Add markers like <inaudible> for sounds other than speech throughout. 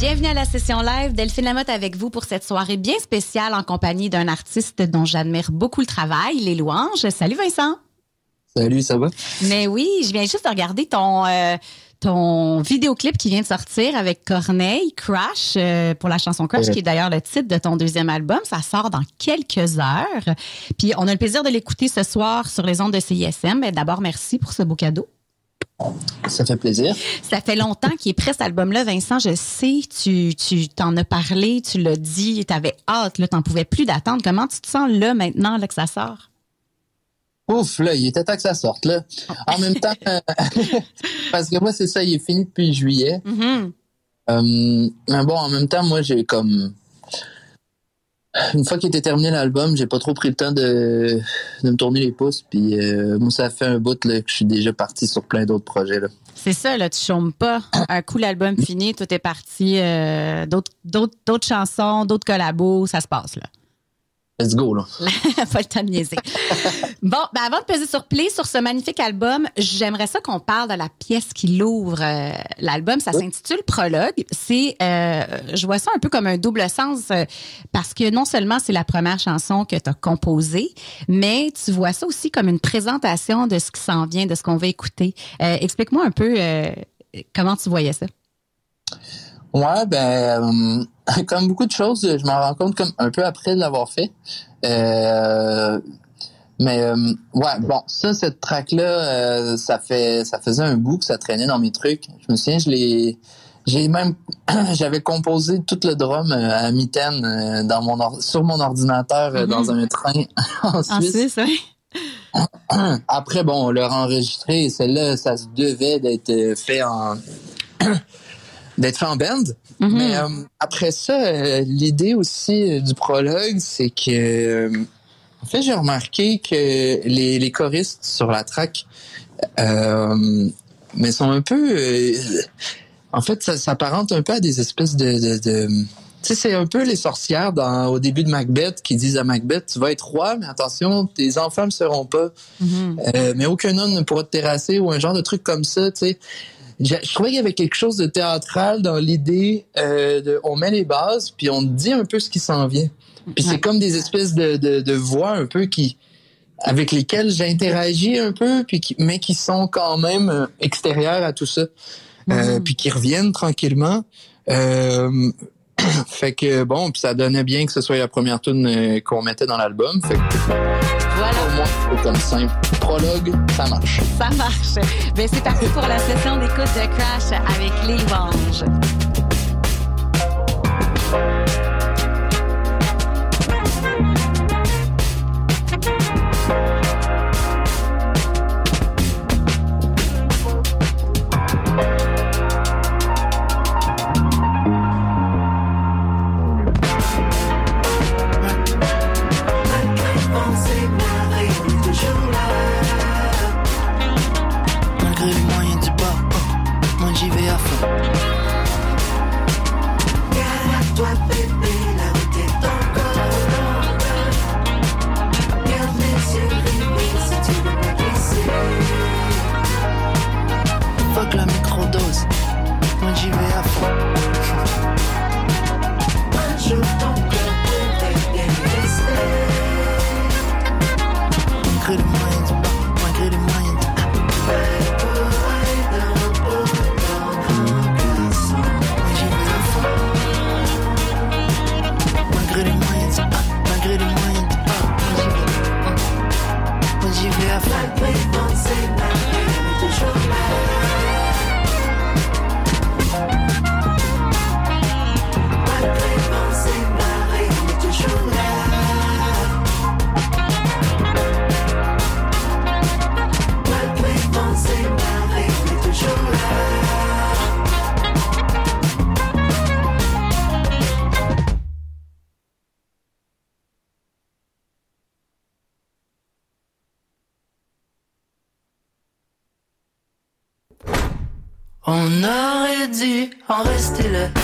Bienvenue à la session live. Delphine Lamotte avec vous pour cette soirée bien spéciale en compagnie d'un artiste dont j'admire beaucoup le travail, les louanges. Salut Vincent. Salut, ça va? Mais oui, je viens juste de regarder ton euh, ton vidéoclip qui vient de sortir avec Corneille, Crash, euh, pour la chanson Crash, qui est d'ailleurs le titre de ton deuxième album. Ça sort dans quelques heures. Puis on a le plaisir de l'écouter ce soir sur les ondes de CISM. D'abord, merci pour ce beau cadeau. Ça fait plaisir. Ça fait longtemps qu'il est prêt cet album-là, Vincent. Je sais, tu tu t'en as parlé, tu l'as dit, tu avais hâte, tu n'en pouvais plus d'attendre. Comment tu te sens là maintenant là, que ça sort? Ouf, là, il était temps que ça sorte, là. En même temps, <laughs> parce que moi, c'est ça, il est fini depuis juillet. Mm-hmm. Euh, mais bon, en même temps, moi, j'ai comme. Une fois qu'il était terminé l'album, j'ai pas trop pris le temps de, de me tourner les pouces. Puis euh, moi, ça fait un bout là, que je suis déjà parti sur plein d'autres projets. Là. C'est ça, là, tu chômes pas. Un coup, l'album <coughs> fini, tout est parti. Euh, d'autres, d'autres, d'autres chansons, d'autres collabos, ça se passe, là. Let's go, là. <laughs> Pas le temps de niaiser. bon, ben avant de peser sur play sur ce magnifique album, j'aimerais ça qu'on parle de la pièce qui l'ouvre euh, l'album. Ça s'intitule Prologue. C'est, euh, je vois ça un peu comme un double sens euh, parce que non seulement c'est la première chanson que tu as composée, mais tu vois ça aussi comme une présentation de ce qui s'en vient, de ce qu'on va écouter. Explique-moi un peu comment tu voyais ça. Ouais, ben, euh, <laughs> comme beaucoup de choses, je m'en rends compte comme un peu après de l'avoir fait. Euh, mais euh, ouais, bon, ça, cette track-là, ça fait ça faisait un bout que ça traînait dans mes trucs. Je me souviens, je l'ai. J'ai même <clears throat> j'avais composé tout le drum à mitaine dans mon sur mon ordinateur mm-hmm. dans un train <laughs> en Suisse. En Suisse <clears throat> Après, bon, on l'a enregistré. Celle-là, ça se devait d'être fait en <clears throat> d'être fait en band. Mm-hmm. Mais euh, après ça, euh, l'idée aussi euh, du prologue, c'est que en fait, j'ai remarqué que les, les choristes sur la track mais sont un peu en fait, ça s'apparente un peu à des espèces de, de, de tu sais, c'est un peu les sorcières dans, au début de Macbeth qui disent à Macbeth, tu vas être roi, mais attention, tes enfants ne seront pas. Mm-hmm. mais aucun homme ne pourra te terrasser ou un genre de truc comme ça, tu sais je, trouvais qu'il y avait quelque chose de théâtral dans l'idée euh, de on met les bases puis on dit un peu ce qui s'en vient. Puis c'est comme des espèces de, de, de, voix un peu qui avec lesquelles j'interagis un peu puis qui, mais qui sont quand même euh, extérieures à tout ça. Euh, Mm-hmm. puis qui reviennent tranquillement. Euh, <clears throat> fait que bon, puis ça donnait bien que ce soit la première tune qu'on mettait dans l'album. Fait que voilà. C'est comme simple. Prologue, ça marche. Ça marche. Ben, c'est parti pour la session d'écoute de Crash avec les louanges. On en rester là.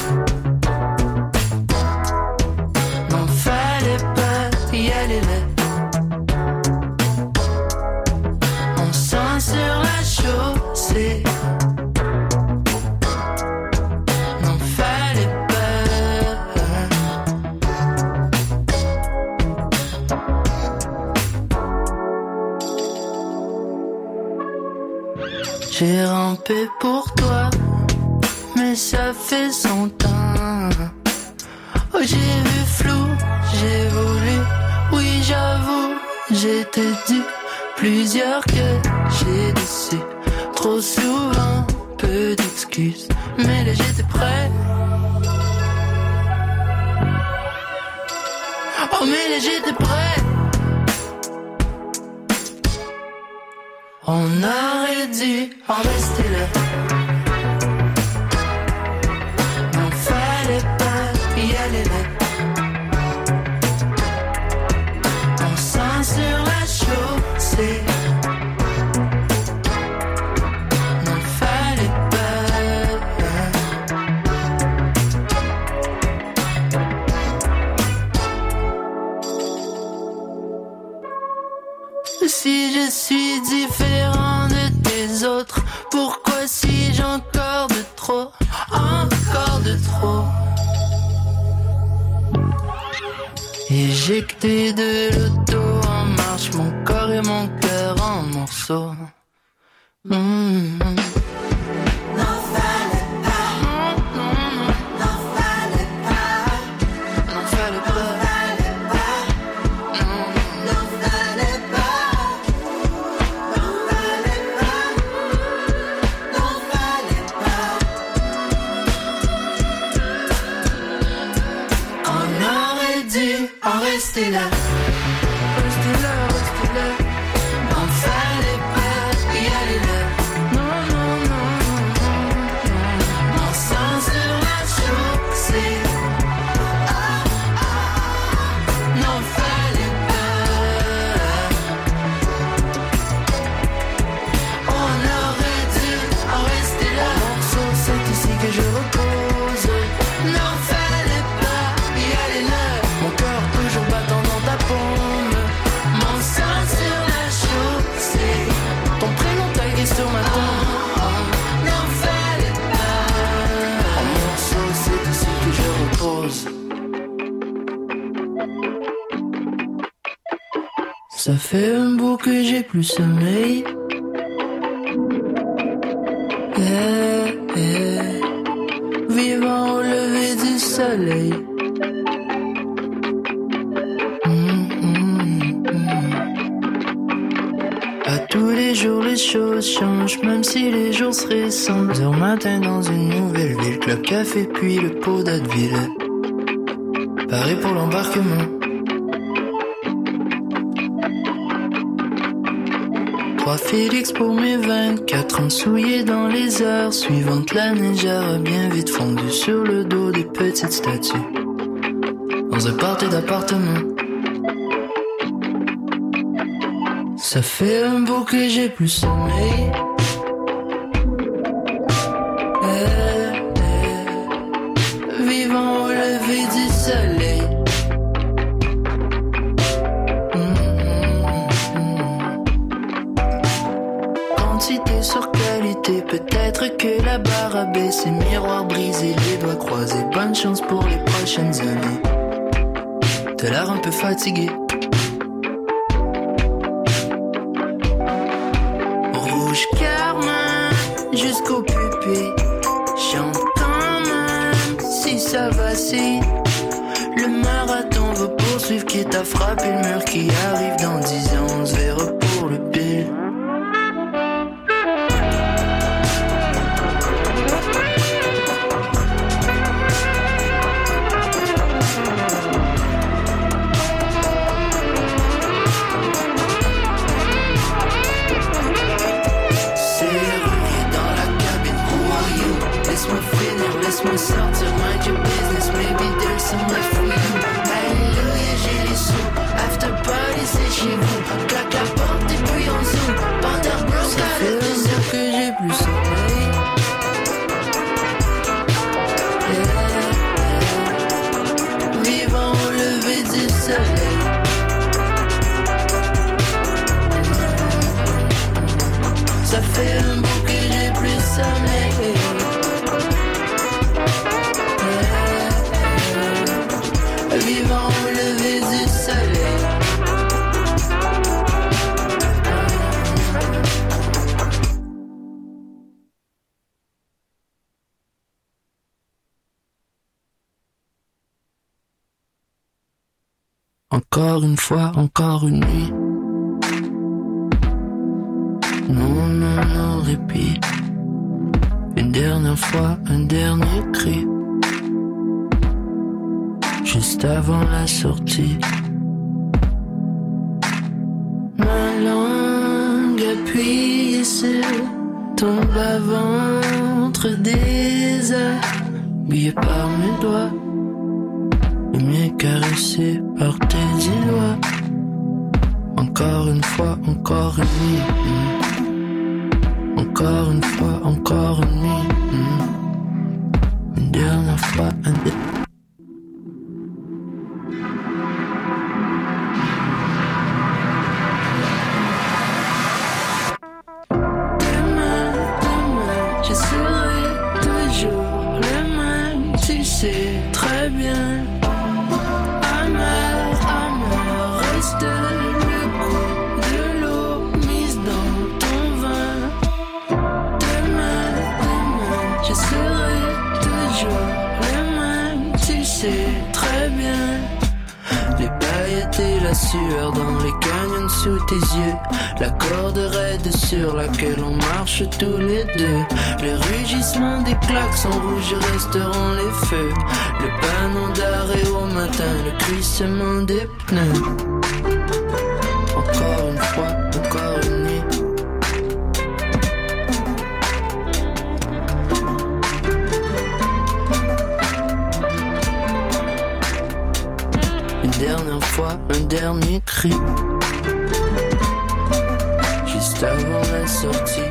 j'aurais dû en. Did. de Ça fait un bout que j'ai plus sommeil. Eh, eh. Vivant au lever du soleil. Hum, hum, hum. À tous les jours, les choses changent, même si les jours se ressemblent. Heures matin dans une nouvelle ville, club café, puis le pot d'Adville. Paris pour l'embarquement. Trois Félix pour mes 24 ans souillés dans les heures suivantes. La neige a bien vite fondu sur le dos des petites statues. Dans un party d'appartement. Ça fait un bout que j'ai plus sommeil. peu fatigué. myself to mind your business. Maybe there's some left. Encore une fois, encore une nuit. Non, non, non, répit. Une dernière fois, un dernier cri. Juste avant la sortie. Ma langue appuyée sur ton bas-ventre déshabillé par mes doigts. Mien caressé par tes doigts. Encore une fois, encore une nuit. Encore une fois, encore une nuit. Une dernière fois, un dernier. Dans les canyons sous tes yeux. La corde raide sur laquelle on marche tous les deux. Le rugissement des klaxons rouges resteront les feux. Le panneau d'arrêt au matin, le crissement des pneus. Un dernier cri. Juste avant la sortie.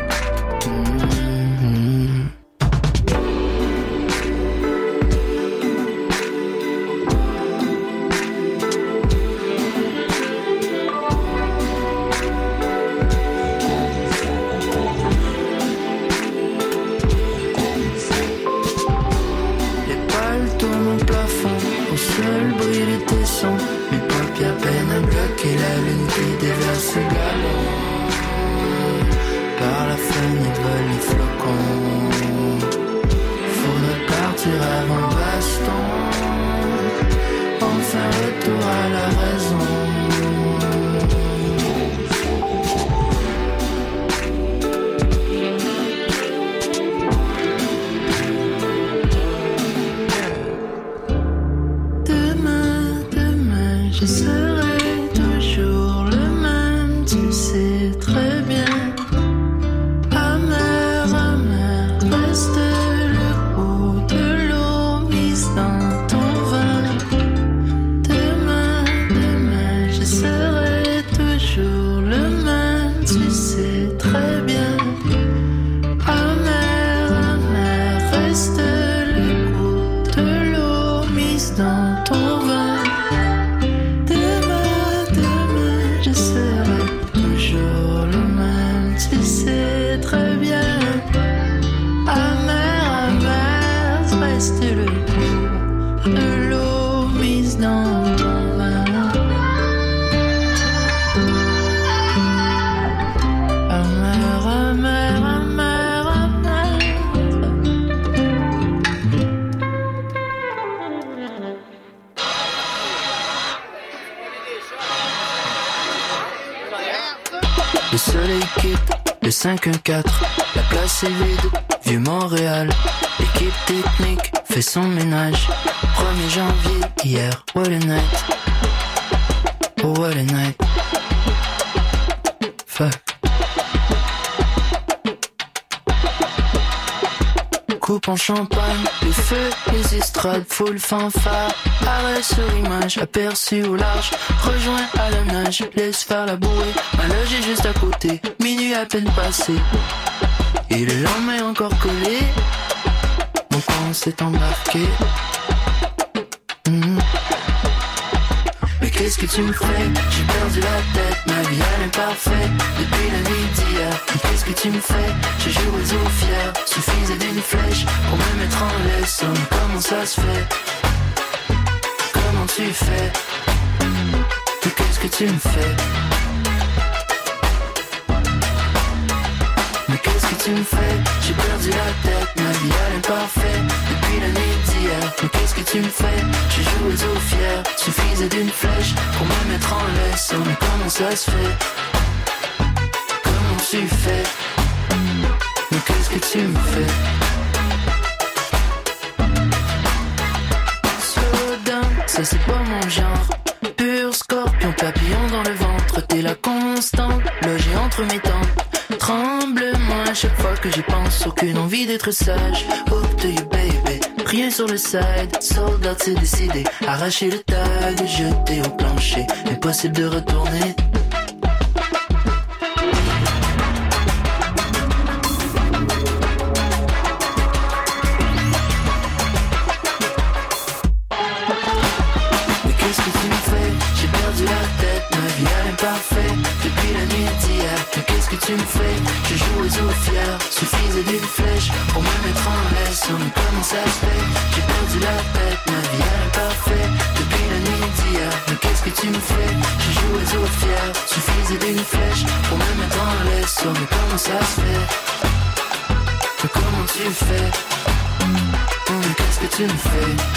What a night. What a night. Fuck. Coupe en champagne, les feux, les estrades, full fanfare. Arrêt sur image, aperçu au large. Rejoins à la nage, laisse faire la bouée. Ma loge est juste à côté, minuit à peine passé. Et le lendemain encore collé. Mon camp s'est embarqué. Que tu me fais. J'ai perdu la tête, ma vie elle est parfaite. Depuis la nuit d'hier qu'est-ce que tu me fais? J'ai joué aux fier Suffisait d'une flèche pour me mettre en laisse. Homme, Comment ça se fait? Comment tu fais? Mais qu'est-ce que tu me fais? Mais qu'est-ce que tu me fais? J'ai perdu la tête, ma vie elle est parfaite Mais qu'est-ce que tu me fais? J'ai joué au fier. Suffisait d'une flèche pour me mettre en laisse. Mais comment ça se fait? Comment tu fais? Mais qu'est-ce que tu me fais? Slow down, ça c'est pas mon genre. Pur scorpion, papillon dans le ventre, t'es la constante, logé entre mes tempes. Tremble-moi à chaque fois que j'y pense, aucune envie d'être sage. Hope to you baby, rien sur le side, sold out c'est décidé. Arracher le tag, jeter au plancher, impossible de retourner. Tu me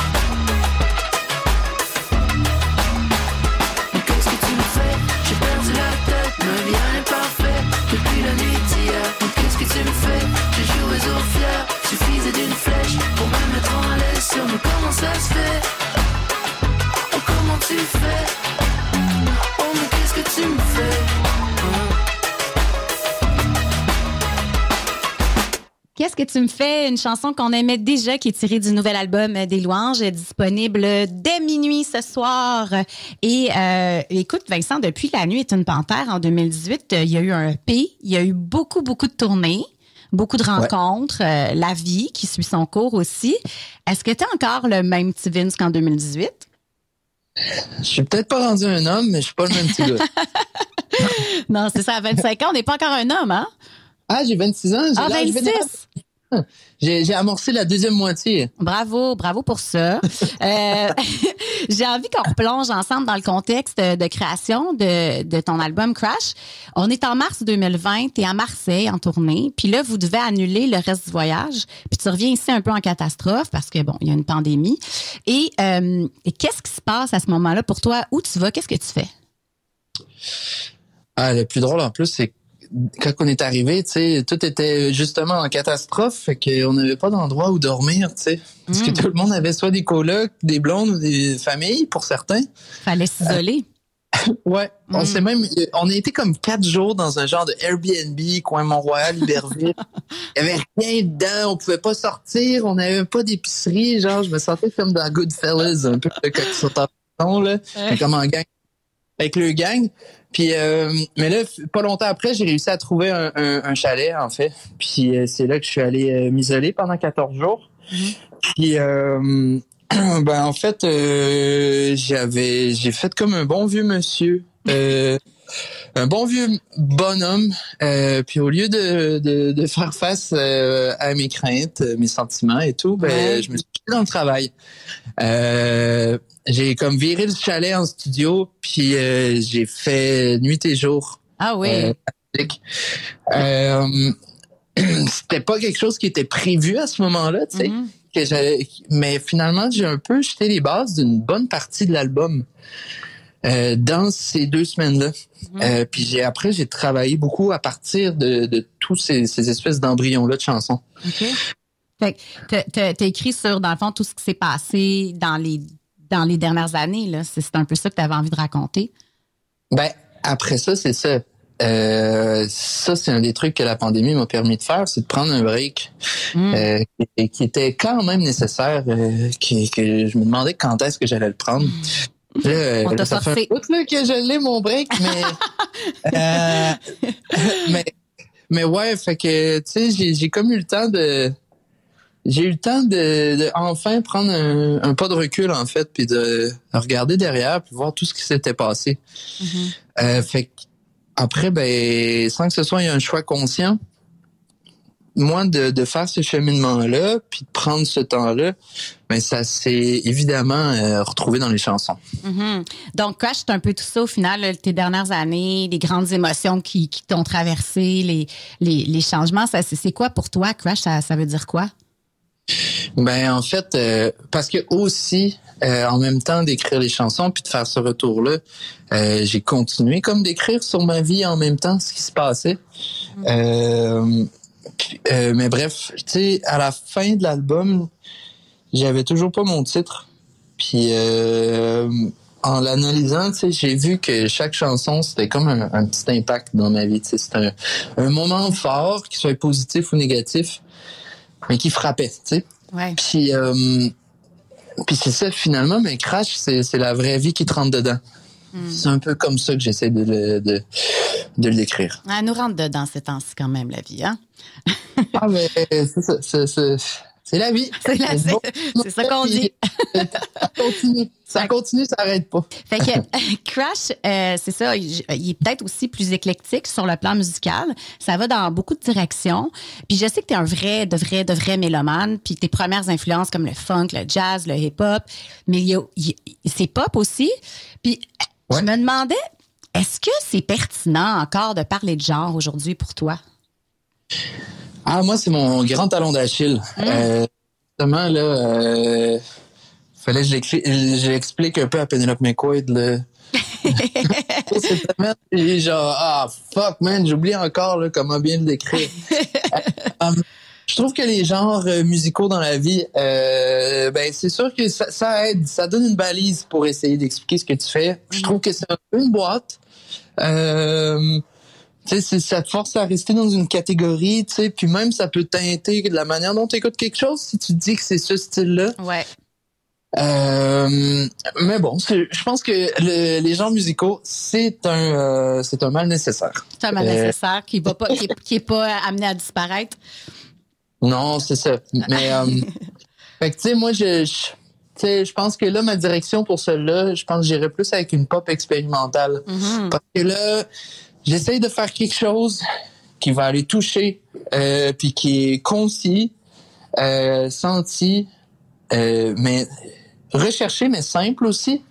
tu me fais? Une chanson qu'on aimait déjà, qui est tirée du nouvel album des Louanges, disponible dès minuit ce soir. Et euh, écoute, Vincent, depuis La Nuit est une panthère en 2018, euh, il y a eu un EP, il y a eu beaucoup, beaucoup de tournées, beaucoup de rencontres, euh, la vie qui suit son cours aussi. Est-ce que tu as encore le même petit Vince qu'en 2018? Je suis peut-être pas rendu un homme, mais je suis pas le même petit gars. <laughs> Non, c'est ça, à 25 ans, on n'est pas encore un homme, hein? Ah, j'ai 26 ans. J'ai Ah, l'âge 26! J'ai amorcé la deuxième moitié. Bravo, bravo pour ça. <laughs> Euh, <laughs> J'ai envie qu'on replonge ensemble dans le contexte de création de, de ton album Crash. On est en mars 2020, tu es à Marseille en tournée, puis là, vous devez annuler le reste du voyage, puis tu reviens ici un peu en catastrophe parce que, bon, il y a une pandémie. Et, euh, et qu'est-ce qui se passe à ce moment-là pour toi? Où tu vas? Qu'est-ce que tu fais? Ah, le plus drôle en plus, c'est quand on est arrivé, tout était justement en catastrophe, fait qu'on n'avait pas d'endroit où dormir, tu sais. Parce que Mm. tout le monde avait soit des colocs, des blondes ou des familles, pour certains. Fallait s'isoler. Ouais. On Mm. s'est même, on a été comme quatre jours dans un genre de Airbnb, coin Mont-Royal, Iberville. <laughs> Il y avait rien dedans, on pouvait pas sortir, on n'avait pas d'épicerie, genre, je me sentais comme dans Goodfellas, un peu quand ils sont en prison, là. Ouais. comme en gang. Avec le gang. Puis, euh, mais là, pas longtemps après, j'ai réussi à trouver un, un- un chalet, en fait. Puis, euh, c'est là que je suis allé euh, m'isoler pendant 14 jours. Mhm. Puis, euh, <clears throat> ben, en fait, j'avais, j'ai fait comme un bon vieux monsieur. Euh, un bon vieux bonhomme. Euh, puis, au lieu de, de, de faire face euh, à mes craintes, mes sentiments et tout, ben, Ouais. je me suis mis dans le travail. Euh, j'ai comme viré le chalet en studio, puis euh, j'ai fait nuit et jour. Ah oui. Euh. Euh, <clears throat> C'était pas quelque chose qui était prévu à ce moment-là, tu sais. Mhm. que j'avais- Mais finalement, j'ai un peu jeté les bases d'une bonne partie de l'album euh, dans ces deux semaines-là. Mhm. Euh, puis j'ai après, j'ai travaillé beaucoup à partir de, de tous ces, ces espèces d'embryons-là de chansons. OK. Fait que t'as- écrit sur, dans le fond, tout ce qui s'est passé dans les, dans les dernières années. là. C'est c'est un peu ça que tu avais envie de raconter. Ben, après ça, c'est ça. Euh, ça, c'est un des trucs que la pandémie m'a permis de faire, c'est de prendre un break Mm. euh, qui, qui était quand même nécessaire, euh, qui, que je me demandais quand est-ce que j'allais le prendre. Là, euh, On t'a là, ça fait un bout, là, que je l'ai, mon break, mais... <laughs> euh, mais, mais ouais, fait que, tu sais, j'ai, j'ai comme eu le temps de... J'ai eu le temps de, de enfin prendre un, un pas de recul, en fait, puis de regarder derrière, puis voir tout ce qui s'était passé. Mhm. Euh, fait que après, ben, sans que ce soit un choix conscient, moi, de, de faire ce cheminement-là, puis de prendre ce temps-là, ben, ça s'est évidemment euh, retrouvé dans les chansons. Mhm. Donc, Crash, c'est un peu tout ça au final, là, tes dernières années, les grandes émotions qui, qui t'ont traversé, les, les, les changements. Ça, c'est, c'est quoi pour toi, Crash? Ça, ça veut dire quoi? Ben en fait, euh, parce que aussi, euh, en même temps d'écrire les chansons puis de faire ce retour-là, euh, j'ai continué comme d'écrire sur ma vie en même temps ce qui se passait. Euh, puis, euh, mais bref, tu sais, à la fin de l'album, j'avais toujours pas mon titre. Puis euh, en l'analysant, tu sais, j'ai vu que chaque chanson c'était comme un, un petit impact dans ma vie. Tu sais, c'était un, un moment fort, qu'il soit positif ou négatif, mais qui frappait. Tu sais. Ouais. Puis, euh, puis c'est ça, finalement, mais Crash, c'est, la vraie vie qui te rentre dedans. C'est un peu comme ça que j'essaie de, de, de le décrire. Elle nous rentre dedans ces temps-ci quand même, la vie, hein? <laughs> Ah, mais c'est la vie. C'est bon. ça qu'on dit. <laughs> ça continue, ça continue, ça arrête pas. Fait que <laughs> Crash, euh, c'est ça, il, il est peut-être aussi plus éclectique sur le plan musical. Ça va dans beaucoup de directions. Puis je sais que tu es un vrai, de vrai, de vrai mélomane. Puis tes premières influences comme le funk, le jazz, le hip-hop, mais il y a- il- c'est pop aussi. Puis je Ouais. me demandais, est-ce que c'est pertinent encore de parler de genre aujourd'hui pour toi? Ah, moi, c'est mon grand talon d'Achille. Euh, justement, là, euh, fallait que je l'explique- un peu à Penelope McQuaid, là. <laughs> Cette semaine, et genre, ah, fuck, man, j'oublie encore, là, comment bien le décrire. <laughs> Euh, je trouve que les genres musicaux dans la vie, euh, ben, c'est sûr que ça, ça aide, ça donne une balise pour essayer d'expliquer ce que tu fais. Je trouve que c'est une boîte. Euh, tu sais, c'est- ça te force à rester dans une catégorie, tu sais, puis même ça peut teinter de la manière dont tu écoutes quelque chose si tu dis que c'est ce style-là. Ouais. Euh, mais bon, je pense que le- les genres musicaux, c'est un, euh, c'est un mal nécessaire. C'est un mal Euh, nécessaire qui va pas, qui est, qui est pas amené à disparaître. Non, c'est ça. Mais, <laughs> fait que tu sais, moi, je, je pense que là, ma direction pour cela, je pense que j'irais plus avec une pop expérimentale. Mhm. Parce que là, j'essaye de faire quelque chose qui va aller toucher, euh, puis qui est concis, euh, senti, euh, mais recherché, mais simple aussi.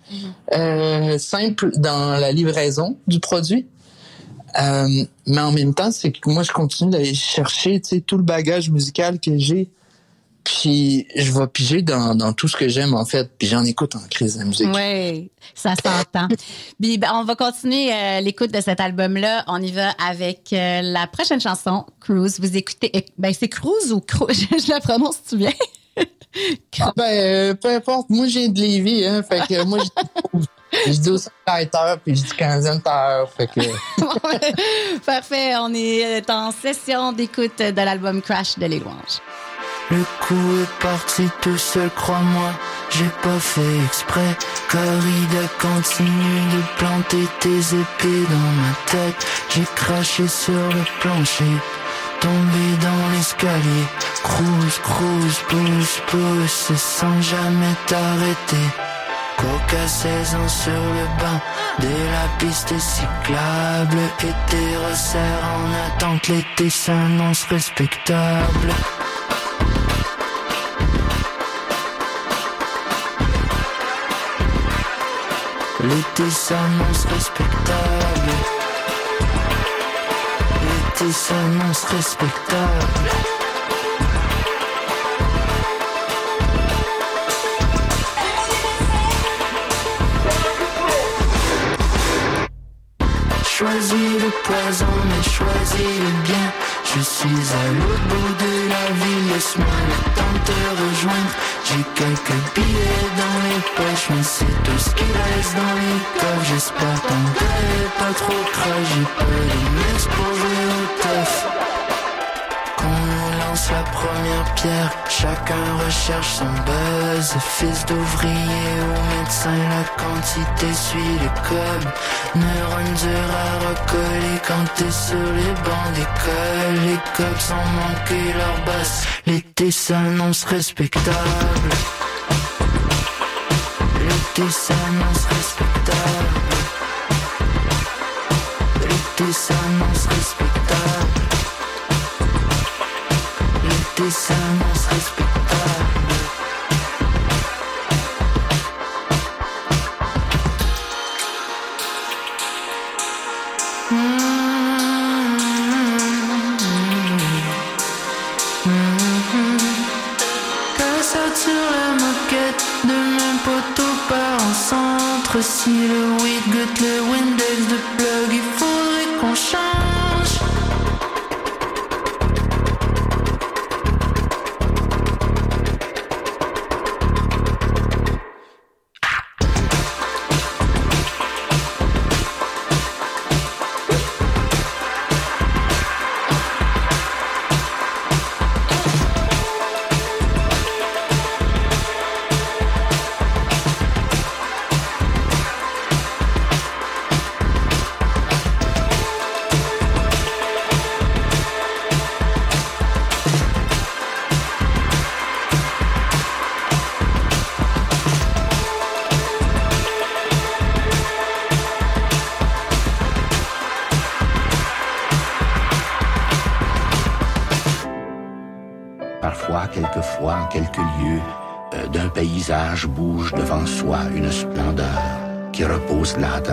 Euh, simple dans la livraison du produit. Mais en même temps, c'est que moi, je continue d'aller chercher tout le bagage musical que j'ai. Puis je vais piger dans, dans tout ce que j'aime, en fait. Puis j'en écoute en crise de la musique. Oui, ça s'entend. <laughs> Puis ben, on va continuer euh, l'écoute de cet album-là. On y va avec euh, la prochaine chanson, Cruise. Vous écoutez, euh, ben c'est Cruise ou Cruise? <laughs> je la prononce, tu bien? <laughs> Ah ben, euh, peu importe. Moi, j'ai de Lévis, hein. Fait que moi, je je dis aussi Tighter, puis je dis 15e Terre. Fait que... Parfait, on est en session d'écoute de l'album Crash de Les Louanges. Le coup est parti tout seul, crois-moi, j'ai pas fait exprès. Corrida continue de planter tes épées dans ma tête. J'ai craché sur le plancher, tombé dans l'escalier. Cruise, cruise, pousse, pousse, sans jamais t'arrêter. Coca 16 ans sur le banc de la piste cyclable Et tes resserres en attente l'été s'annonce respectable L'été s'annonce respectable L'été s'annonce respectable Choisis le poison, mais choisis le bien. Je suis à l'autre bout de la ville, laisse-moi le temps de te rejoindre. J'ai quelques billets dans les poches, mais c'est tout ce qui reste dans les coffres. J'espère est pas trop crash, j'ai pas mess pour au teuf. La première pierre, chacun recherche son buzz. Fils d'ouvrier ou médecin, la quantité suit le code. Neurones durs à recoller quand t'es sur les bancs d'école. Les cops ont manqué leur basse, l'été s'annonce respectable. L'été s'annonce respectable. L'été s'annonce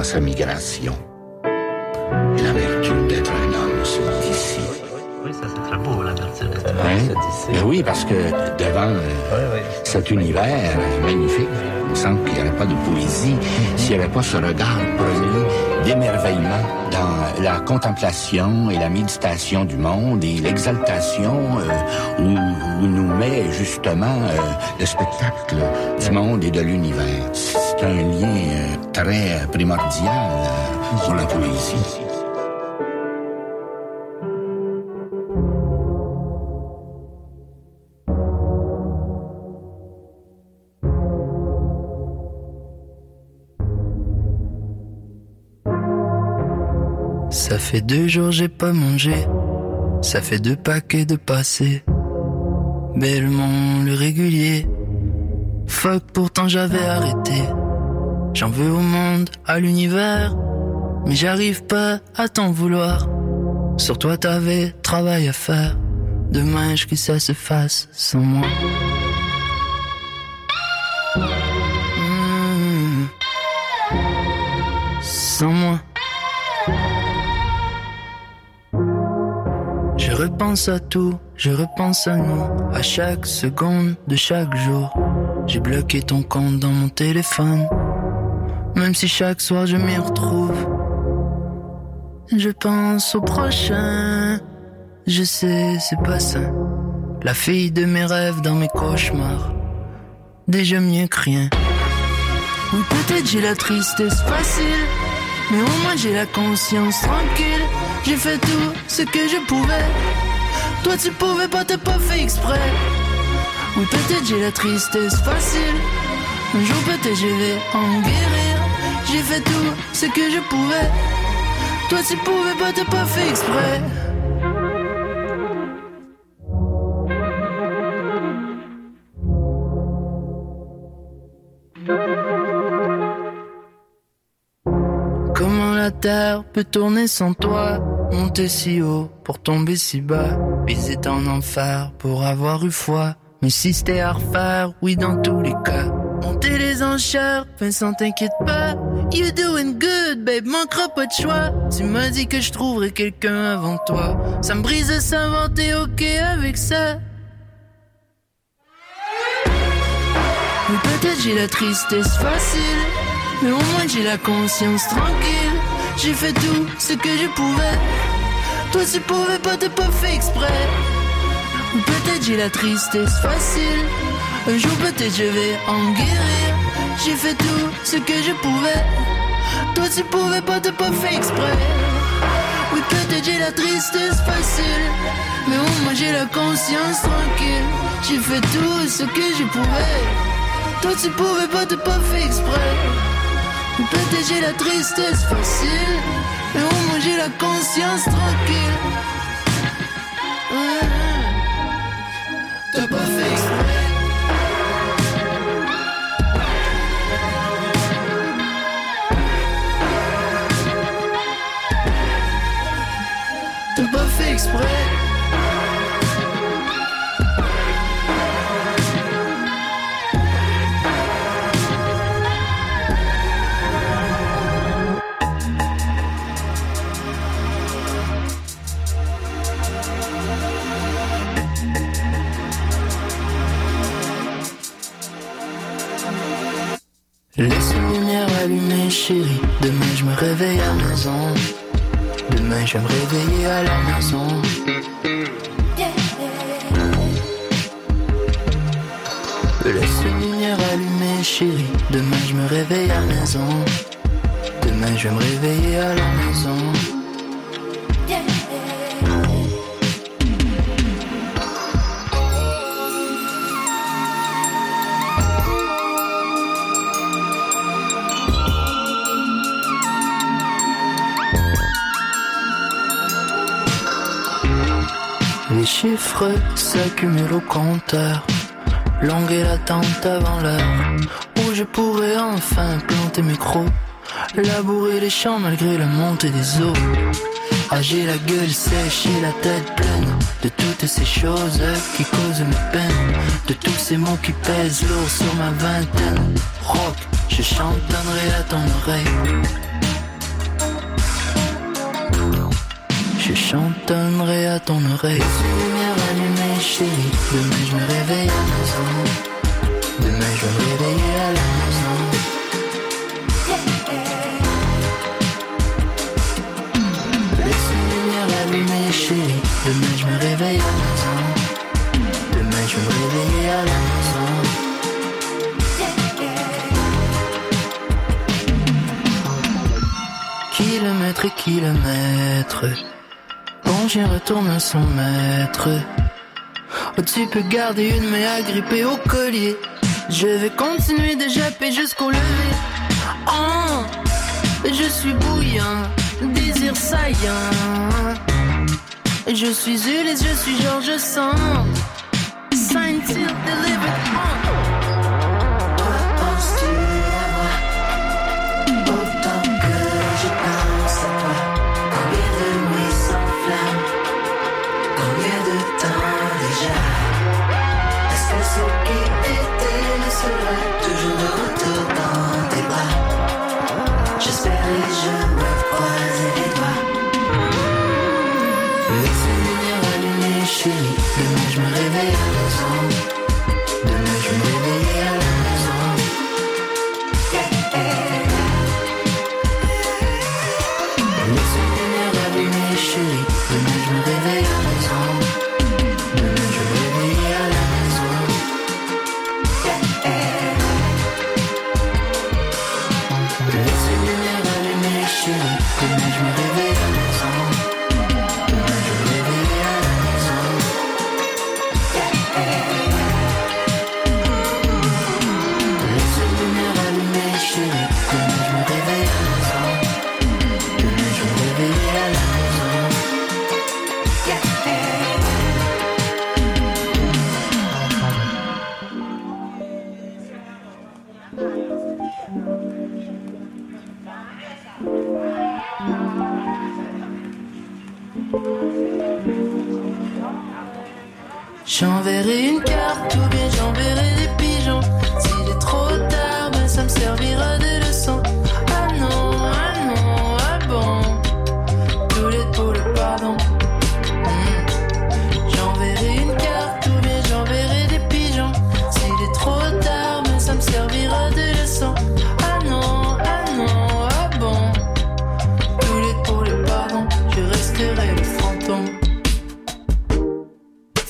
sa migration. Et l'amertume d'être un homme se dit ici. Oui, ça c'est très beau, la vertu Hein? Ben oui, parce que devant euh, cet univers magnifique, il me semble qu'il n'y aurait pas de poésie s'il n'y avait pas ce regard premier d'émerveillement dans la contemplation et la méditation du monde et l'exaltation euh, où, où nous met justement euh, le spectacle du monde et de l'univers. Un lien euh, très primordial euh, pour la poésie. Ça fait deux jours j'ai pas mangé. Ça fait deux paquets de passé. Bellement le régulier. Fuck, pourtant j'avais arrêté. J'en veux au monde, à l'univers. Mais j'arrive pas à t'en vouloir. Sur toi t'avais travail à faire. Dommage que ça se fasse sans moi. Mmh. Sans moi. Je repense à tout, je repense à nous, à chaque seconde de chaque jour. J'ai bloqué ton compte dans mon téléphone, même si chaque soir je m'y retrouve. Je pense au prochain, je sais c'est pas ça. La fille de mes rêves dans mes cauchemars, déjà mieux que rien. Ou peut-être j'ai la tristesse facile, mais au moins j'ai la conscience tranquille. J'ai fait tout ce que je pouvais. Toi tu pouvais pas, t'es pas fait exprès. Ou peut-être j'ai la tristesse facile. Un jour peut-être je vais en guérir. J'ai fait tout ce que je pouvais. Toi tu pouvais pas, t'es pas fait exprès. Comment la terre peut tourner sans toi? Monter si haut pour tomber si bas. Viser en enfer pour avoir eu foi. Mais si c'était à refaire, oui dans tous les cas. Monter les enchères, Vincent t'inquiète pas You doing good, babe, manquera pas de choix. Tu m'as dit que je trouverais quelqu'un avant toi. Ça me brise de s'inventer, ok avec ça. Mais peut-être j'ai la tristesse facile Mais au moins j'ai la conscience tranquille. J'ai fait tout ce que je pouvais. Toi tu pouvais pas, t'es pas fait exprès. Ou peut-être j'ai la tristesse facile. Un jour peut-être je vais en guérir J'ai fait tout ce que je pouvais. Toi tu pouvais pas, t'es pas fait exprès. Oui peut-être j'ai la tristesse facile Mais au moins j'ai la conscience tranquille. J'ai fait tout ce que je pouvais. Toi tu pouvais pas, t'es pas fait exprès. Ou peut-être j'ai la tristesse facile Mais au moins j'ai la conscience tranquille. Ouais. exprès. Laisse une lumière chérie. Demain, je me réveille à maison. Demain je me réveiller à la maison. Laisse la lumière allumée, chérie. Demain je me réveille à la maison. Demain je me réveiller à la maison. Chiffres s'accumulent au compteur. Longue est l'attente avant l'heure où je pourrais enfin planter mes crocs. Labourer les champs malgré la montée des eaux. Ah, la gueule sèche et la tête pleine de toutes ces choses qui causent mes peines. De tous ces mots qui pèsent lourd sur ma vingtaine. Rock, je chantonnerai à ton oreille. Je chantonnerai à ton oreille. Lumière allumée, chérie. Demain je me réveille à la maison. Demain je me réveiller à la maison. Laisse une lumière allumée, chérie. Demain je me réveille à la maison. Demain je me réveiller à la maison. Kilomètres et kilomètres. J'y retourne à son maître. Oh, tu peux garder une main agrippée au collier. Je vais continuer de japper jusqu'au lever. Oh, je suis bouillant, désir saillant. Je suis Ulysse, je suis Georges Sand. Signed, sealed, delivered.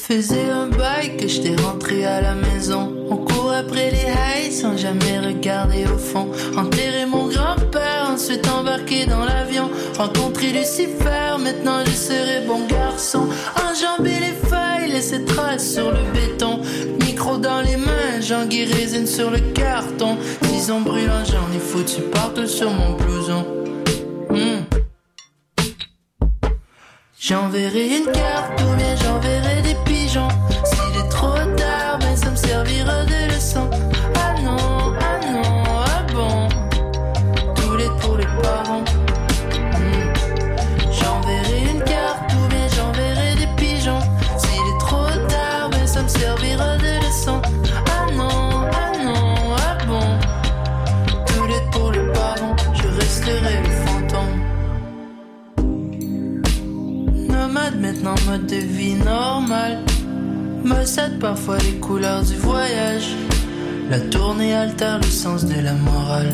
Faisais un bail que j'étais rentré à la maison. On court après les highs sans jamais regarder au fond. Enterrer mon grand-père, ensuite embarquer dans l'avion. Rencontrer Lucifer, maintenant je serai bon garçon. Enjamber les feuilles, laisser traces sur le béton. Micro dans les mains, Jean-Guy résine sur le carton. Tison brûlant, j'en ai foutu partout sur mon blouson. J'enverrai une carte ou bien j'enverrai des pigeons. De vie normal Mossade parfois les couleurs du voyage La tournée altère le sens de la morale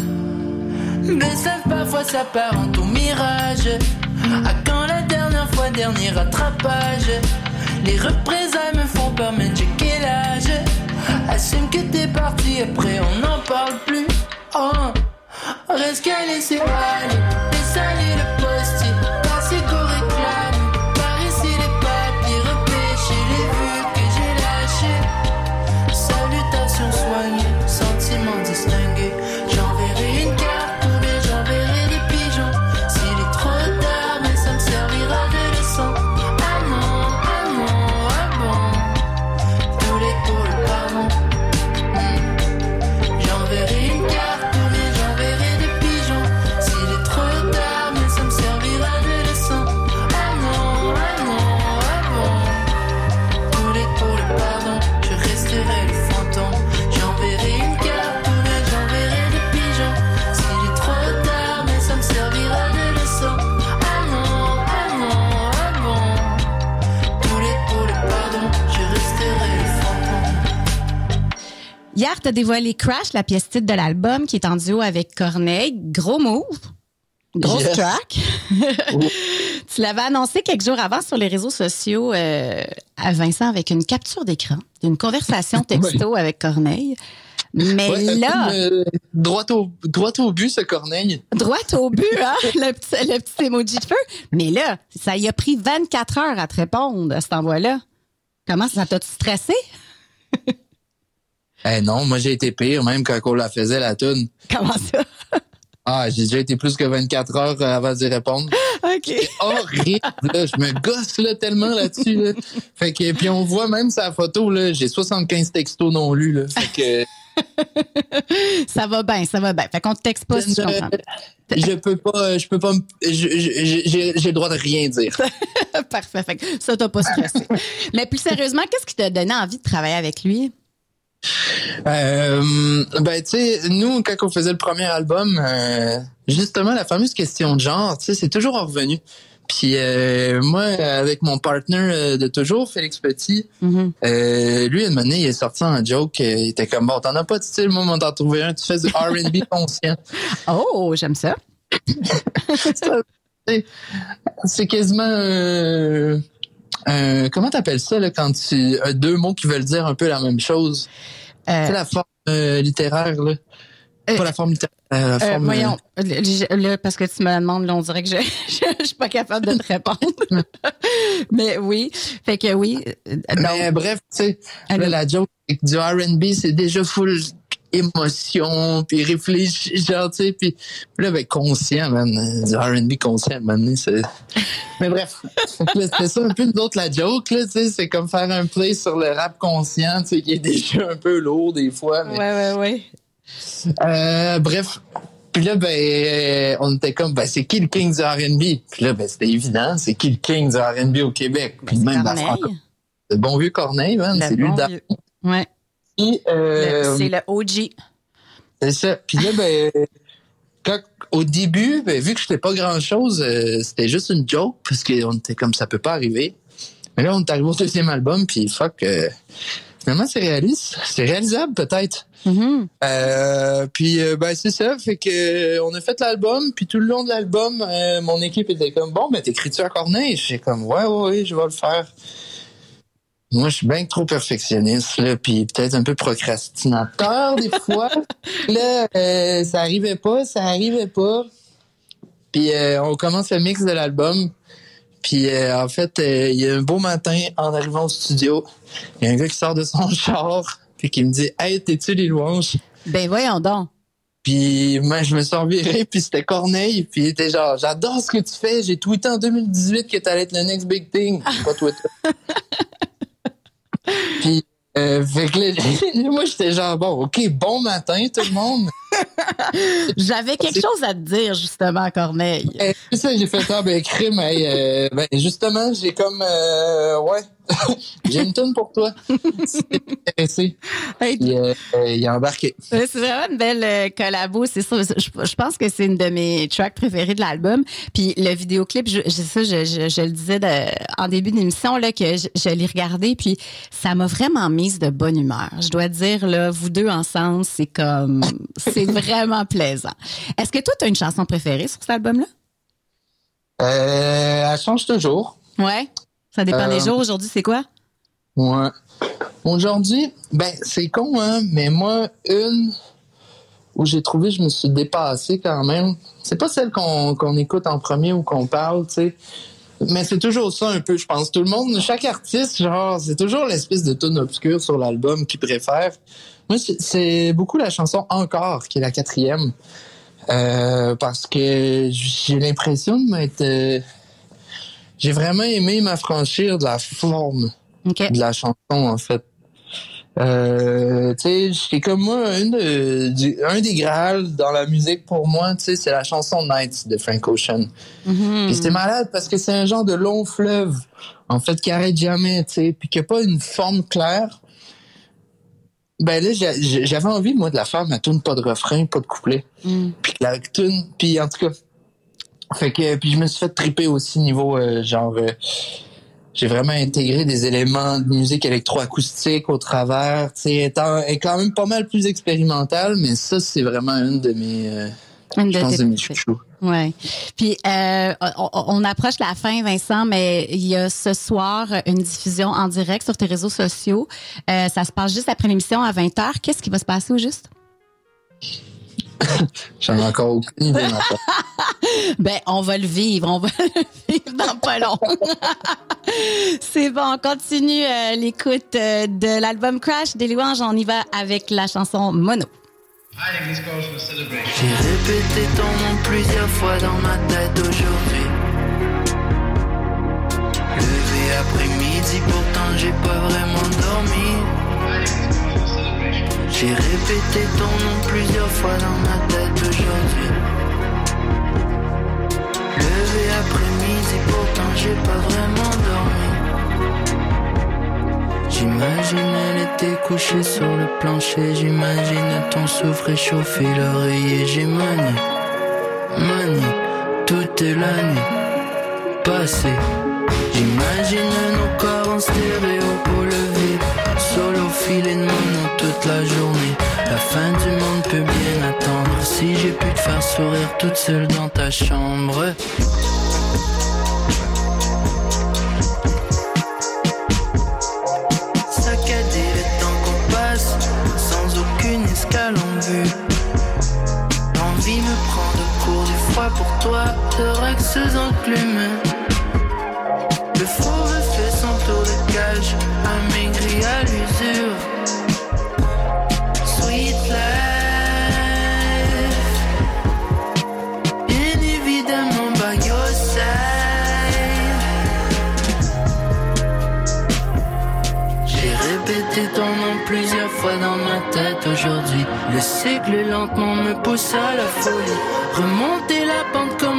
sèves, parfois ça part en tout mirage. À quand la dernière fois, dernier rattrapage? Les représailles me font peur, mais j'ai quel âge? Assume que t'es parti, après on n'en parle plus. Oh, reste qu'à laisser aller. Tu as dévoilé Crash, la pièce titre de l'album, qui est en duo avec Corneille. Gros move. Grosse Yes. track. <laughs> tu l'avais annoncé quelques jours avant sur les réseaux sociaux euh, à Vincent avec une capture d'écran d'une conversation <laughs> texto avec Corneille. Mais Ouais, là, euh, droit, au, droit au but, ce Corneille. droite au but, hein, <laughs> le, petit, le petit emoji de feu. Mais là, ça y a pris 24 heures à te répondre, cet envoi-là. Comment ça t'a stressé? Eh non, moi j'ai été pire, même quand on la faisait, la tune. Comment ça? <laughs> Ah, j'ai déjà été plus que 24 heures avant d'y répondre. <laughs> OK. Horrible, là. Je me gosse là, tellement là-dessus. Là. Fait que, puis on voit même sa photo, là, j'ai 75 textos non lus. Là. Fait que <laughs> Ça va bien, ça va bien. Fait qu'on te texte pas si je comprends. je peux pas, je peux pas, j'ai le droit de rien dire. Parfait. Fait que ça t'a pas stressé. Mais plus sérieusement, qu'est-ce qui t'a donné envie de travailler avec lui? Euh, ben, tu sais, nous, quand on faisait le premier album, euh, justement, la fameuse question de genre, tu sais, c'est toujours revenu. Puis euh, moi, avec mon partner de toujours, Félix Petit, Mhm. euh, lui, à un moment donné, il est sorti en joke. il était comme, bon, t'en as pas de style, moi, on t'en trouver un. Tu fais du R&B <laughs> conscient. Oh, j'aime ça. <laughs> C'est- C'est quasiment... Euh, euh, comment t'appelles ça, là, quand tu... euh, deux mots qui veulent dire un peu la même chose? Euh, C'est la forme euh, littéraire, là. Euh, Pas la forme littéraire. la forme, voyons, le- parce que tu me demandes, là, on dirait que je, <laughs> je, je suis pas capable de te répondre. <laughs> Mais oui, fait que oui. Mais bref, tu sais, là, la joke c'est que du R&B, c'est déjà full émotion, puis réfléchi, genre, tu sais, puis là, ben, conscient, man, du R&B conscient, man, c'est... Mais bref, <laughs> c'était ça un peu, nous autres, la joke, là, tu sais, c'est comme faire un play sur le rap conscient, tu sais, qui est déjà un peu lourd des fois, mais... ouais, ouais, ouais. Euh, bref. Puis là, ben, on était comme, ben, c'est qui le king du R&B? Puis là, ben, c'était évident, c'est qui le king du R&B au Québec? Puis même la franco- le bon vieux Corneille, man, c'est lui bon vieux. Ouais, Puis, euh, c'est le OG. c'est ça. Puis là, ben, <laughs> quand, au début, ben, vu que j'étais pas grand-chose, euh, c'était juste une joke, parce qu'on était comme, ça peut pas arriver. Mais là, on est arrivé au deuxième album, puis fuck, euh, finalement, c'est réaliste. C'est réalisable, peut-être. Mhm. Euh, puis ben c'est ça, fait que on a fait l'album, puis tout le long de l'album, mon équipe était comme bon, ben t'écris-tu à Corneille J'ai comme ouais ouais ouais, je vais le faire. Moi, je suis bien trop perfectionniste là, puis peut-être un peu procrastinateur des <laughs> fois. là, euh, ça arrivait pas, ça arrivait pas. Puis euh, on commence le mix de l'album. Puis euh, en fait, il y a un beau matin en arrivant au studio, il y a un gars qui sort de son <laughs> char puis qui me dit "Hey, t'es-tu les louanges Ben voyons donc. puis moi, je me suis reviré, puis c'était Corneille, puis il était genre, j'adore ce que tu fais, j'ai tweeté en 2018 que t'allais être le next big thing. Pas Twitter. <laughs> puis, euh, fait que là, <laughs> moi, j'étais genre, bon, OK, bon matin, tout le monde. <laughs> J'avais quelque chose à te dire, justement, Corneille. Ça, j'ai fait ça, ben, crime, euh, ben, justement, j'ai comme, euh, ouais, <laughs> j'ai une tonne pour toi. Si t'es intéressé. Hey, euh, euh, il a embarqué. C'est vraiment une belle euh, collabo, c'est ça. Je, je pense que c'est une de mes tracks préférés de l'album. Puis le vidéoclip, je, ça, je, je, je le disais de- en début d'émission là que je, je l'ai regardé, puis ça m'a vraiment mise de bonne humeur. Je dois dire là, vous deux ensemble, c'est comme, c'est C'est vraiment plaisant. Est-ce que toi, tu as une chanson préférée sur cet album-là? Euh, elle change toujours. Ouais. Ça dépend des Euh, jours. Aujourd'hui, c'est quoi? Ouais. Aujourd'hui, ben, c'est con, hein, mais moi, une où j'ai trouvé je me suis dépassé quand même, c'est pas celle qu'on écoute en premier ou qu'on parle, tu sais. Mais c'est toujours ça un peu, je pense. Tout le monde, chaque artiste, genre, c'est toujours l'espèce de tune obscure sur l'album qu'il préfère. Moi, c'est- beaucoup la chanson Encore, qui est la quatrième. Euh, parce que j'ai l'impression de m'être... euh, j'ai vraiment aimé m'affranchir de la forme de la chanson, en fait. Euh, tu sais, c'est comme moi, une de- du- un des graals dans la musique pour moi, tu sais, c'est la chanson Nights de Frank Ocean. Puis c'est malade parce que c'est un genre de long fleuve, en fait, qui arrête jamais, tu sais, puis qui a pas une forme claire. Ben là, j'a- j'a- j'avais envie, moi, de la faire, ma tune pas de refrain, pas de couplet. Mm. Puis la tune, puis en tout cas, fait que, puis je me suis fait triper aussi niveau, euh, genre, euh, j'ai vraiment intégré des éléments de musique électroacoustique au travers, tu sais, étant, est quand même pas mal plus expérimental, mais ça, c'est vraiment une de mes, euh, Une je de pense, de. Ouais. Puis euh, on, on approche la fin, Vincent, mais il y a ce soir une diffusion en direct sur tes réseaux sociaux. Euh, ça se passe juste après l'émission à 20h. Qu'est-ce qui va se passer au juste? <laughs> J'en ai encore aucune idée. <laughs> Ben, on va le vivre. On va <laughs> le vivre dans pas long. C'est bon. On continue euh, l'écoute de l'album Crash des louanges. On y va avec la chanson Mono. J'ai répété ton nom plusieurs fois dans ma tête aujourd'hui. Levé après-midi, pourtant j'ai pas vraiment dormi. J'ai répété ton nom plusieurs fois dans ma tête aujourd'hui. Levé après-midi, pourtant j'ai pas vraiment dormi. J'imagine elle était couchée sur le plancher. J'imagine ton souffle réchauffé l'oreiller. J'ai manié, manié toute la nuit passée. J'imagine nos corps en stéréo pour le vide. Solo filet de mono toute la journée. La fin du monde peut bien attendre. Si j'ai pu te faire sourire toute seule dans ta chambre. Toi, de rexes enclumes. Le fauve fait son tour de cage, amaigri à l'usure. Sweet life, bien évidemment by your. J'ai répété ton nom plusieurs fois dans ma tête aujourd'hui. Le cycle lentement me pousse à la folie. Pente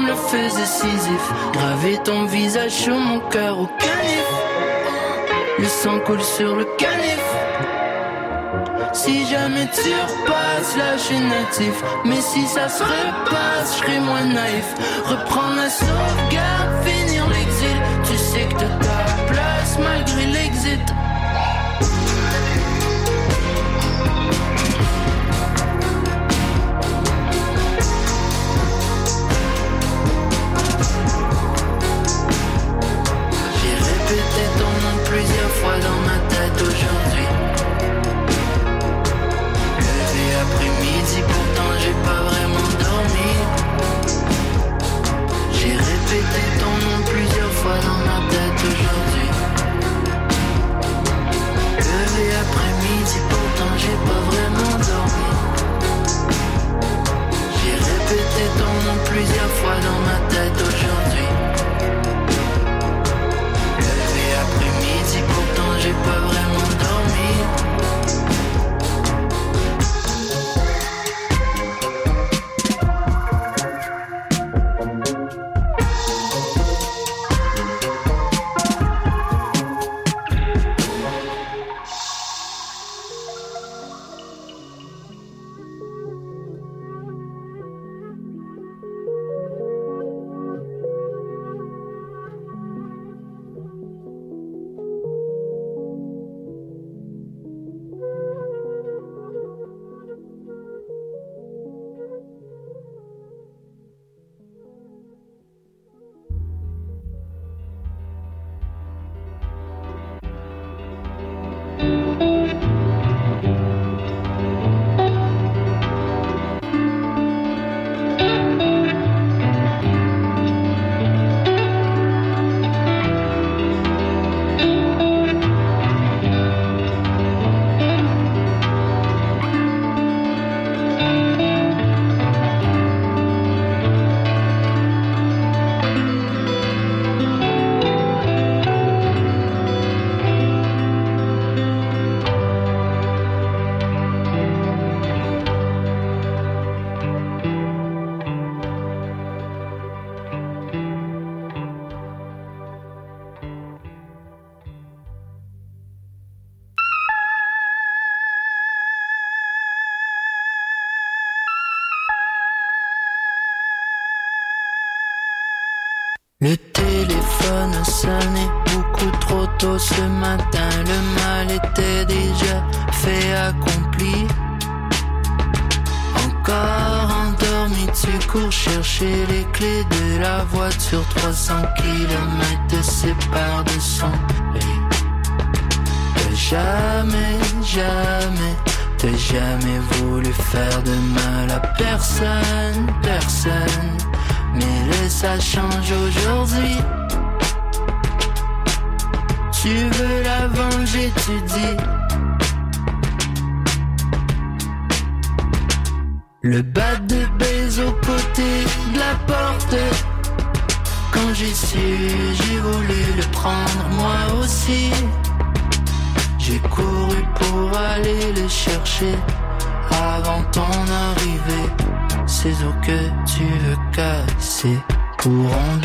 le faisait Sisyphe. Graver ton visage sur mon cœur au canif. Le sang coule sur le canif. Si jamais tu repasses, là je natif. Mais si ça se repasse, je serai moins naïf. Reprendre la sauvegarde, finir l'exil. Tu sais que t'as ta place malgré l'exit. Fois dans ma tête aujourd'hui. Levé après-midi, pourtant j'ai pas vraiment dormi. J'ai répété ton nom plusieurs fois dans ma tête aujourd'hui. Levé après-midi, pourtant j'ai pas vraiment dormi. J'ai répété ton nom plusieurs fois dans ma tête aujourd'hui. J'ai pas vraiment dormi.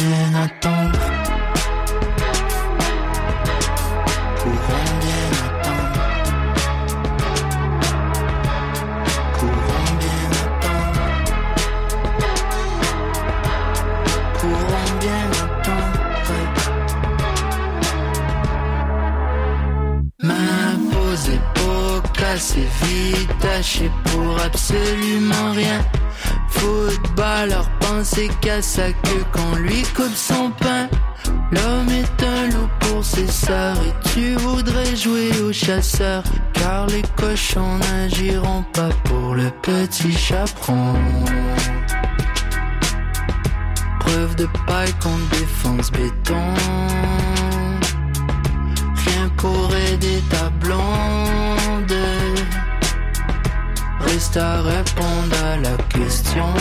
Bien attendre. Pourront bien attendre. Pourront bien attendre. Pourront bien attendre. Ma pose est beau, vite, tachée pour absolument rien. Footballeur pensait qu'à sa queue qu'on lui coupe son pain. L'homme est un loup pour ses sœurs et tu voudrais jouer au chasseur. Car les cochons n'agiront pas pour le petit chaperon. Preuve de paille contre défense béton. Rien pour aider ta blonde. Reste à répondre à la question.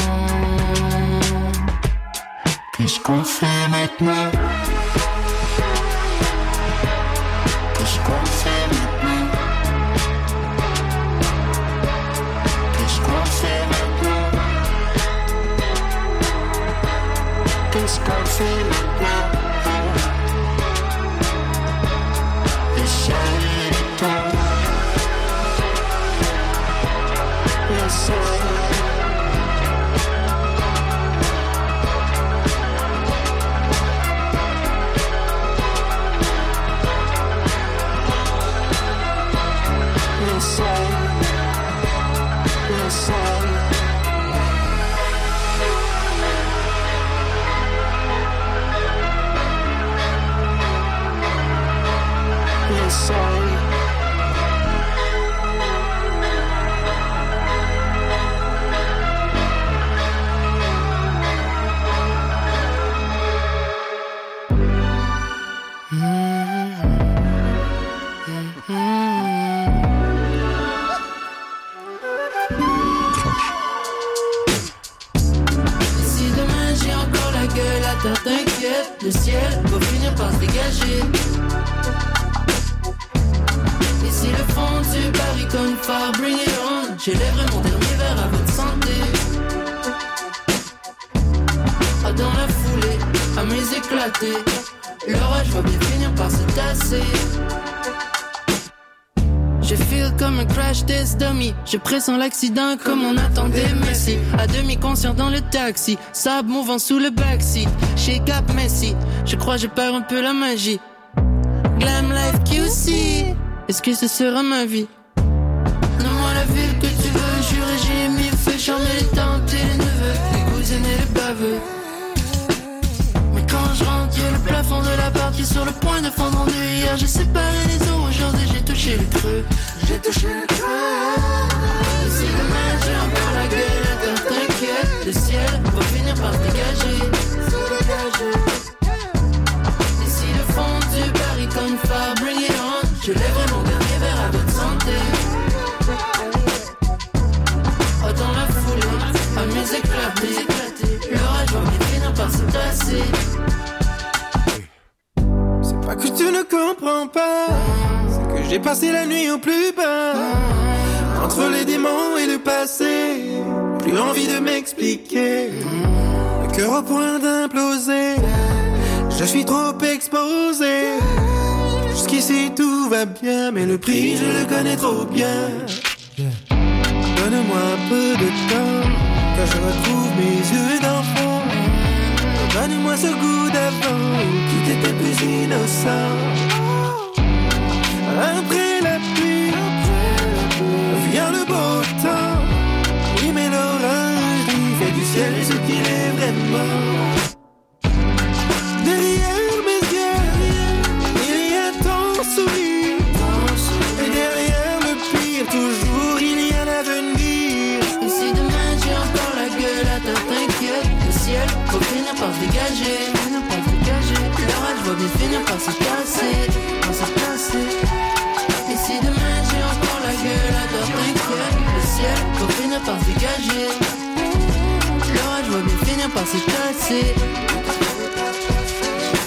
Qu'est-ce qu'on fait maintenant? Qu'est-ce qu'on fait Je pressens l'accident comme on attendait Messi. À demi conscient dans le taxi. Sable mouvant sous le backseat. Chez Cap Messi. Je crois je perds un peu la magie. Glam life QC. Est-ce que ce sera ma vie? Donne-moi la ville que tu veux. Juré, j'ai mis feu. Charmer les tantes et les neveux. Les cousines et les baveux. Mais quand je rentre, y'a le plafond de la qui est sur le point de fondre en. Hier, j'ai séparé les eaux, aujourd'hui j'ai touché le creux. J'ai touché le si demain j'ai encore la gueule, t'inquiète, le ciel va finir par dégager. Et si le fond du barricade phare, bring it on, je lèverai mon dernier verre à votre santé. Oh, dans la foulée, à mes éclatés, l'orage va finir par se tasser. C'est pas que tu ne comprends pas, j'ai passé la nuit au plus bas. Entre les démons et le passé, plus envie de m'expliquer. Le cœur au point d'imploser. Je suis trop exposé. Jusqu'ici tout va bien, mais le prix je le connais trop bien. Donne-moi un peu de temps, que je retrouve mes yeux d'enfant. Donne-moi ce goût d'avant, qui était plus innocent. Après la pluie, vient le beau temps. Oui, mais l'orage, il fait du ciel ce qu'il est vraiment. Derrière mes yeux, il y a ton sourire. Et derrière le pire, toujours il y a l'avenir. Et si demain j'ai encore la gueule à terre, t'inquiète, le ciel va finir par se dégager, finir par se dégager. L'orage va bien finir par se casser, par se casser. Dégager. L'orage va bien finir par se casser.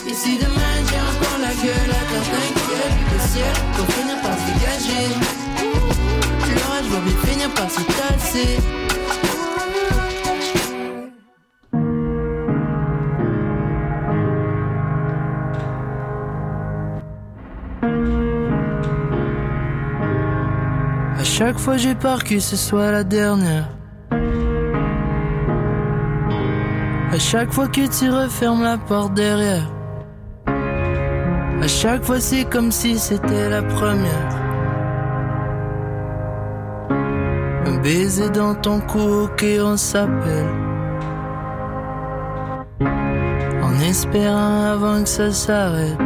Et si demain j'ai encore la gueule à terre, t'inquiète, le ciel va finir par se dégager. L'orage va bien finir par se casser. À chaque fois j'ai peur que ce soit la dernière. À chaque fois que tu refermes la porte derrière. À chaque fois c'est comme si c'était la première. Un baiser dans ton cou, ok on s'appelle. En espérant avant que ça s'arrête.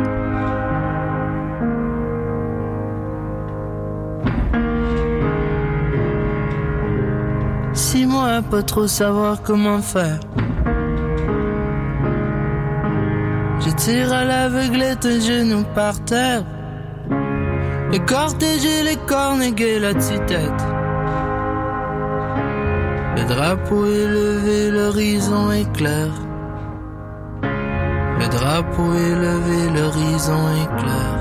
Six mois pas trop savoir comment faire. Tire à l'aveuglette un genou par terre. Le cortège et les cornes la tête. Le drapeau est levé, l'horizon est clair. Le drapeau est levé, l'horizon est clair.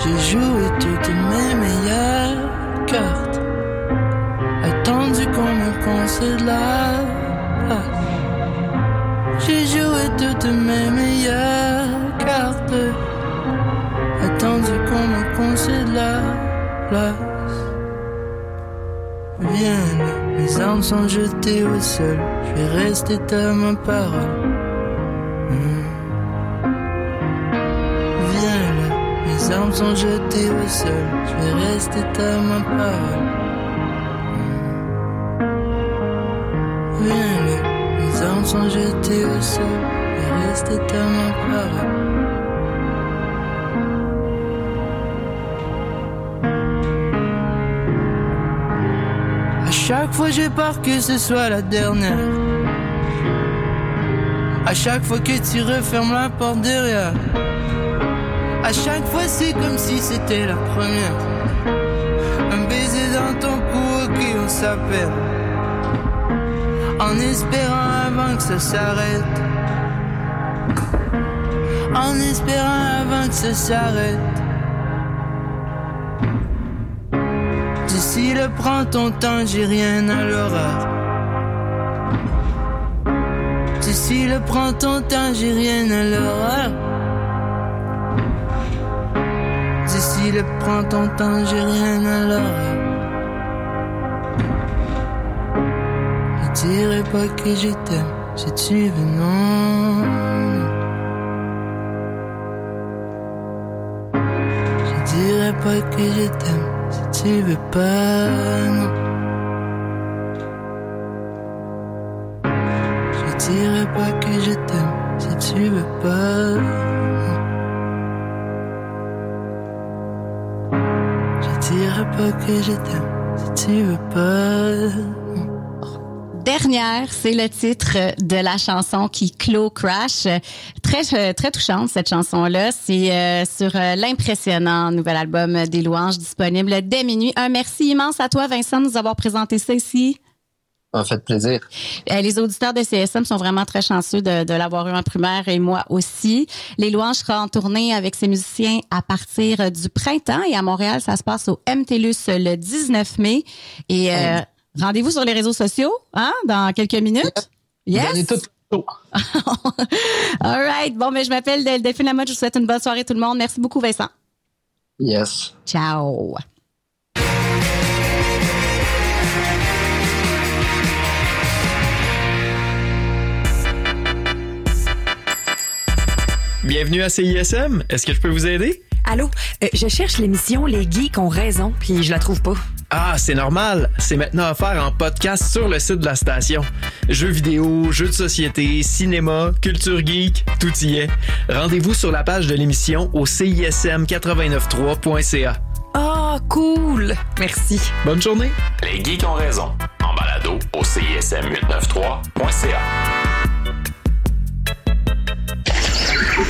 J'ai joué toutes mes meilleures cartes. Attendu qu'on me concède la. J'ai joué toutes mes meilleures cartes. Attendu qu'on me concède la place. Viens là, mes armes sont jetées au sol. Je vais rester à ma parole. Hmm. Viens mes armes sont jetées au sol. Je vais rester à ma parole. Sont jetées au sol. Vais rester parole. À chaque fois j'ai peur que ce soit la dernière. À chaque fois que tu refermes la porte derrière. À chaque fois c'est comme si c'était la première. Un baiser dans ton cou, ok on s'appelle. En espérant avant que ça s'arrête. En espérant avant que ça s'arrête. D'ici le prends ton temps, j'ai rien à l'horreur. D'ici le prends ton temps, j'ai rien à l'horreur. D'ici le prends ton temps, j'ai rien à l'horreur. Dirais pas que je t'aime si tu veux, non. Je dirais pas que je t'aime si tu veux pas, non. Je dirais pas que je t'aime si tu veux pas, non. Je dirais pas que je t'aime si tu veux pas, non. Dernière, c'est le titre de la chanson qui clôt Crash. Très très touchante cette chanson-là. C'est euh, sur euh, l'impressionnant nouvel album des louanges disponible dès minuit. Un merci immense à toi Vincent de nous avoir présenté ça ici. m'a fait plaisir. Euh, les auditeurs de CSM sont vraiment très chanceux de, de l'avoir eu en primaire et moi aussi. Les Louanges sera en tournée avec ses musiciens à partir du printemps et à Montréal, ça se passe au MTLUS le 19 mai. Et euh, rendez-vous sur les réseaux sociaux hein, dans quelques minutes? Donnez tout chaud. <laughs> All right. Bon, mais je m'appelle Del- Delphine Lamotte. Je vous souhaite une bonne soirée tout le monde. Merci beaucoup, Vincent. Yes. Ciao. Bienvenue à CISM. Est-ce que je peux vous aider? Allô, euh, je cherche l'émission Les Geeks ont raison, puis je la trouve pas. Ah, c'est normal. C'est maintenant offert en podcast sur le site de la station. Jeux vidéo, jeux de société, cinéma, culture geek, tout y est. Rendez-vous sur la page de l'émission au cism893.ca. Ah, cool! Merci. Bonne journée. Les geeks ont raison. En balado au CISM893.ca.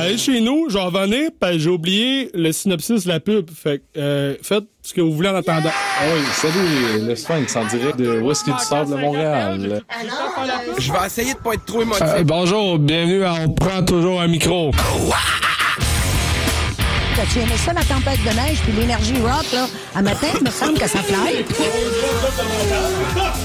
aller chez nous, je vais revenir, que j'ai oublié le synopsis de la pub. Fait que, euh, faites ce que vous voulez en attendant. Ah oui, salut, le Sphinx en direct de Whisky du Sable de Montréal? Je vais essayer de pas être trop émotif. Euh, bonjour, bienvenue à On prend toujours un micro. T'as-tu aimé ça, la tempête de neige puis l'énergie rock, là? À matin, il me semble que ça fly.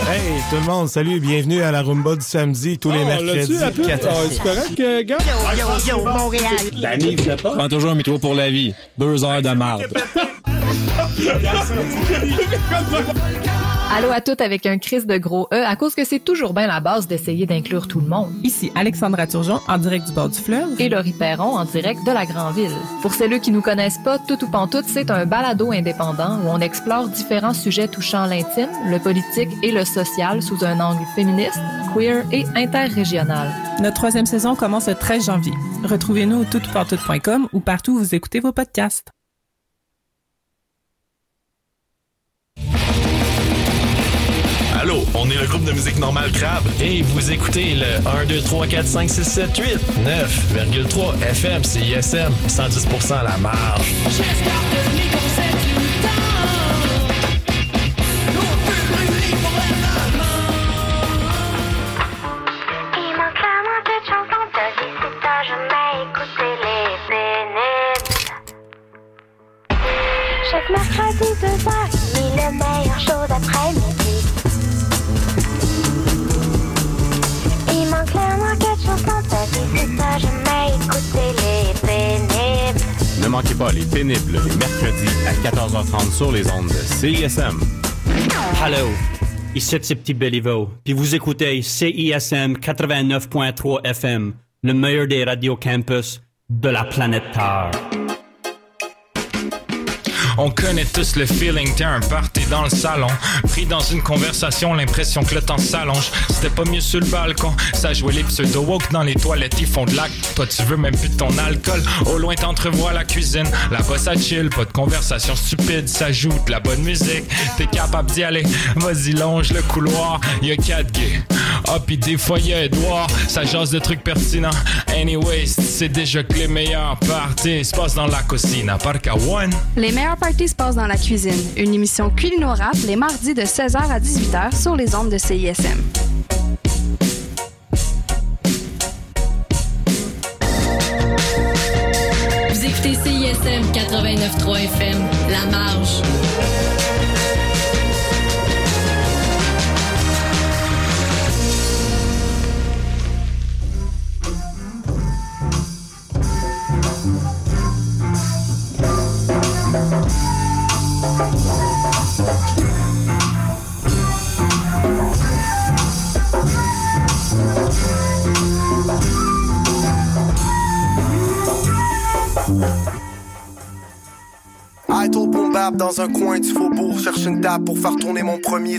Hey, tout le monde, salut, bienvenue à la Rumba du samedi, tous les Oh, mercredis. l'as-tu, la pub? 4 à Ah, 6. c'est correct, euh, gars? Yo, yo, Montréal. La livre de pas. Prends toujours un micro pour la vie. Deux heures de marde. <laughs> Allô à toutes avec un crise de gros E, à cause que c'est toujours bien la base d'essayer d'inclure tout le monde. Ici Alexandra Turgeon, en direct du bord du fleuve. Et Laurie Perron en direct de la Grande-Ville. Pour celles qui nous connaissent pas, Tout ou Pantoute, c'est un balado indépendant où on explore différents sujets touchant l'intime, le politique et le social sous un angle féministe, queer et interrégional. Notre troisième saison commence le 13 janvier. Retrouvez-nous au toutoupartout.com ou partout où vous écoutez vos podcasts. On est le groupe de musique normale Crabe. Et vous écoutez le 1, 2, 3, 4, 5, 6, 7, 8, 9,3 FM CISM, 110% à la marge. De. Chaque mercredi, heures, et le meilleur show d'après-midi. Jamais écouté les pénibles. Ne manquez pas les pénibles les mercredis à 14h30 sur les ondes de CISM. Hello, ici c'est Petit Béliveau, puis vous écoutez CISM 89.3 FM, le meilleur des radios campus de la planète Terre. On connaît tous le feeling, t'es un party dans le salon. Pris dans une conversation, l'impression que le temps s'allonge. C'était pas mieux sur le balcon, ça jouait les pseudo woke dans les toilettes, ils font de l'acte. Toi, tu veux même plus de ton alcool. Au loin, t'entrevois la cuisine. Là-bas, ça chill, pas de conversation stupide, ça joue de la bonne musique. T'es capable d'y aller, vas-y, longe le couloir. Y'a quatre gays. Ah, pis des fois, y'a Edouard, ça jase de trucs pertinents. Anyways, c'est déjà que les meilleurs parties se passent dans la cuisine, à part qu'à one. Les meilleures parties se passent dans la cuisine. Une émission culinorable les mardis de 16h à 18h sur les ondes de CISM. Vous écoutez CISM 89.3 FM, La Marge. Idle boom bap dans un coin du faubourg. Cherche une table pour faire tourner mon premier